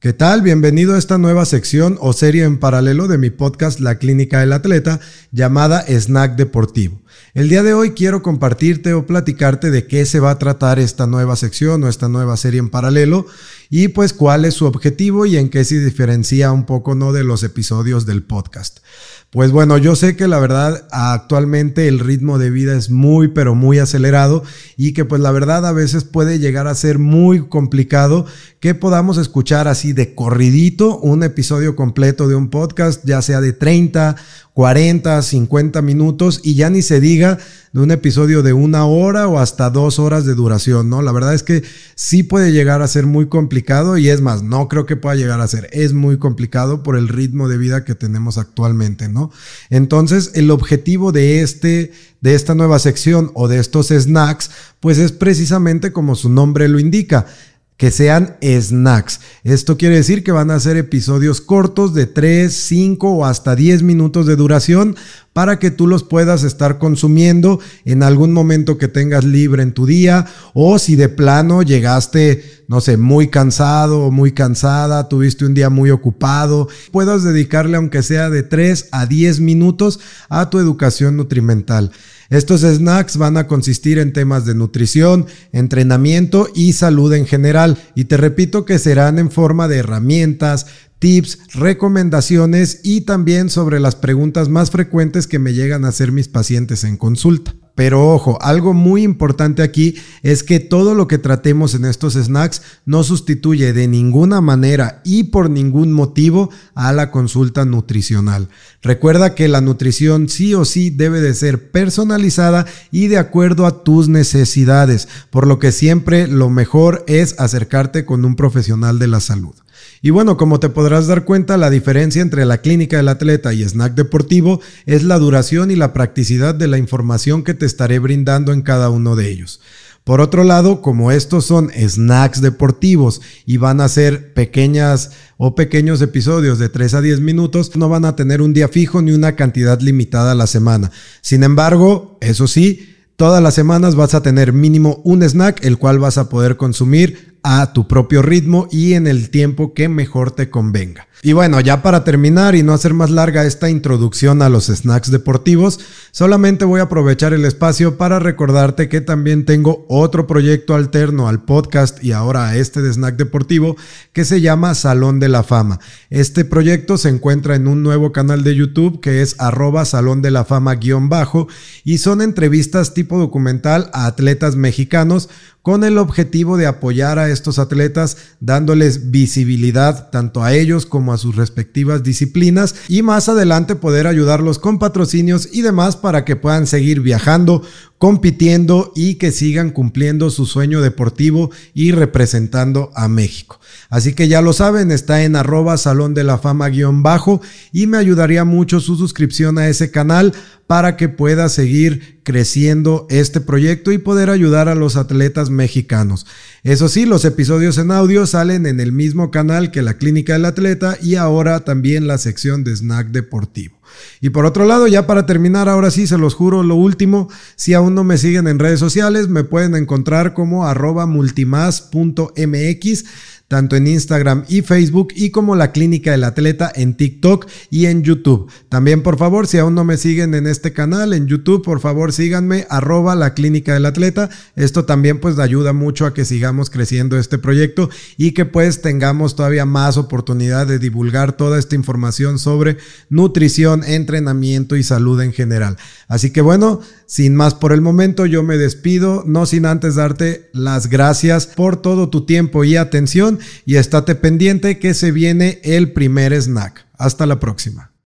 ¿Qué tal? Bienvenido a esta nueva sección o serie en paralelo de mi podcast La Clínica del Atleta llamada Snack Deportivo. El día de hoy quiero compartirte o platicarte de qué se va a tratar esta nueva sección o esta nueva serie en paralelo y pues cuál es su objetivo y en qué se diferencia un poco no de los episodios del podcast. Pues bueno, yo sé que la verdad actualmente el ritmo de vida es muy pero muy acelerado y que pues la verdad a veces puede llegar a ser muy complicado que podamos escuchar así de corridito un episodio completo de un podcast, ya sea de 30 40, 50 minutos y ya ni se diga de un episodio de una hora o hasta dos horas de duración, ¿no? La verdad es que sí puede llegar a ser muy complicado y es más, no creo que pueda llegar a ser, es muy complicado por el ritmo de vida que tenemos actualmente, ¿no? Entonces, el objetivo de este de esta nueva sección o de estos snacks, pues es precisamente como su nombre lo indica, que sean snacks. Esto quiere decir que van a ser episodios cortos de 3, 5 o hasta 10 minutos de duración para que tú los puedas estar consumiendo en algún momento que tengas libre en tu día o si de plano llegaste, no sé, muy cansado o muy cansada, tuviste un día muy ocupado, puedas dedicarle aunque sea de 3 a 10 minutos a tu educación nutrimental. Estos snacks van a consistir en temas de nutrición, entrenamiento y salud en general. Y te repito que serán en forma de herramientas, tips, recomendaciones y también sobre las preguntas más frecuentes que me llegan a hacer mis pacientes en consulta. Pero ojo, algo muy importante aquí es que todo lo que tratemos en estos snacks no sustituye de ninguna manera y por ningún motivo a la consulta nutricional. Recuerda que la nutrición sí o sí debe de ser personalizada y de acuerdo a tus necesidades, por lo que siempre lo mejor es acercarte con un profesional de la salud. Y bueno, como te podrás dar cuenta, la diferencia entre la clínica del atleta y snack deportivo es la duración y la practicidad de la información que te estaré brindando en cada uno de ellos. Por otro lado, como estos son snacks deportivos y van a ser pequeñas o pequeños episodios de 3 a 10 minutos, no van a tener un día fijo ni una cantidad limitada a la semana. Sin embargo, eso sí, todas las semanas vas a tener mínimo un snack, el cual vas a poder consumir a tu propio ritmo y en el tiempo que mejor te convenga. Y bueno, ya para terminar y no hacer más larga esta introducción a los snacks deportivos, solamente voy a aprovechar el espacio para recordarte que también tengo otro proyecto alterno al podcast y ahora a este de snack deportivo que se llama Salón de la Fama. Este proyecto se encuentra en un nuevo canal de YouTube que es arroba Salón de la Fama guion bajo y son entrevistas tipo documental a atletas mexicanos con el objetivo de apoyar a estos atletas dándoles visibilidad tanto a ellos como a sus respectivas disciplinas y más adelante poder ayudarlos con patrocinios y demás para que puedan seguir viajando, compitiendo y que sigan cumpliendo su sueño deportivo y representando a México. Así que ya lo saben, está en arroba salón de la fama guion bajo y me ayudaría mucho su suscripción a ese canal para que pueda seguir creciendo este proyecto y poder ayudar a los atletas mexicanos. Eso sí, los episodios en audio salen en el mismo canal que la Clínica del Atleta y ahora también la sección de Snack Deportivo. Y por otro lado, ya para terminar, ahora sí, se los juro lo último, si aún no me siguen en redes sociales, me pueden encontrar como arroba multimas.mx tanto en Instagram y Facebook y como la Clínica del Atleta en TikTok y en YouTube. También por favor, si aún no me siguen en este canal, en YouTube, por favor síganme arroba la Clínica del Atleta. Esto también pues ayuda mucho a que sigamos creciendo este proyecto y que pues tengamos todavía más oportunidad de divulgar toda esta información sobre nutrición, entrenamiento y salud en general. Así que bueno, sin más por el momento, yo me despido, no sin antes darte las gracias por todo tu tiempo y atención y estate pendiente que se viene el primer snack. Hasta la próxima.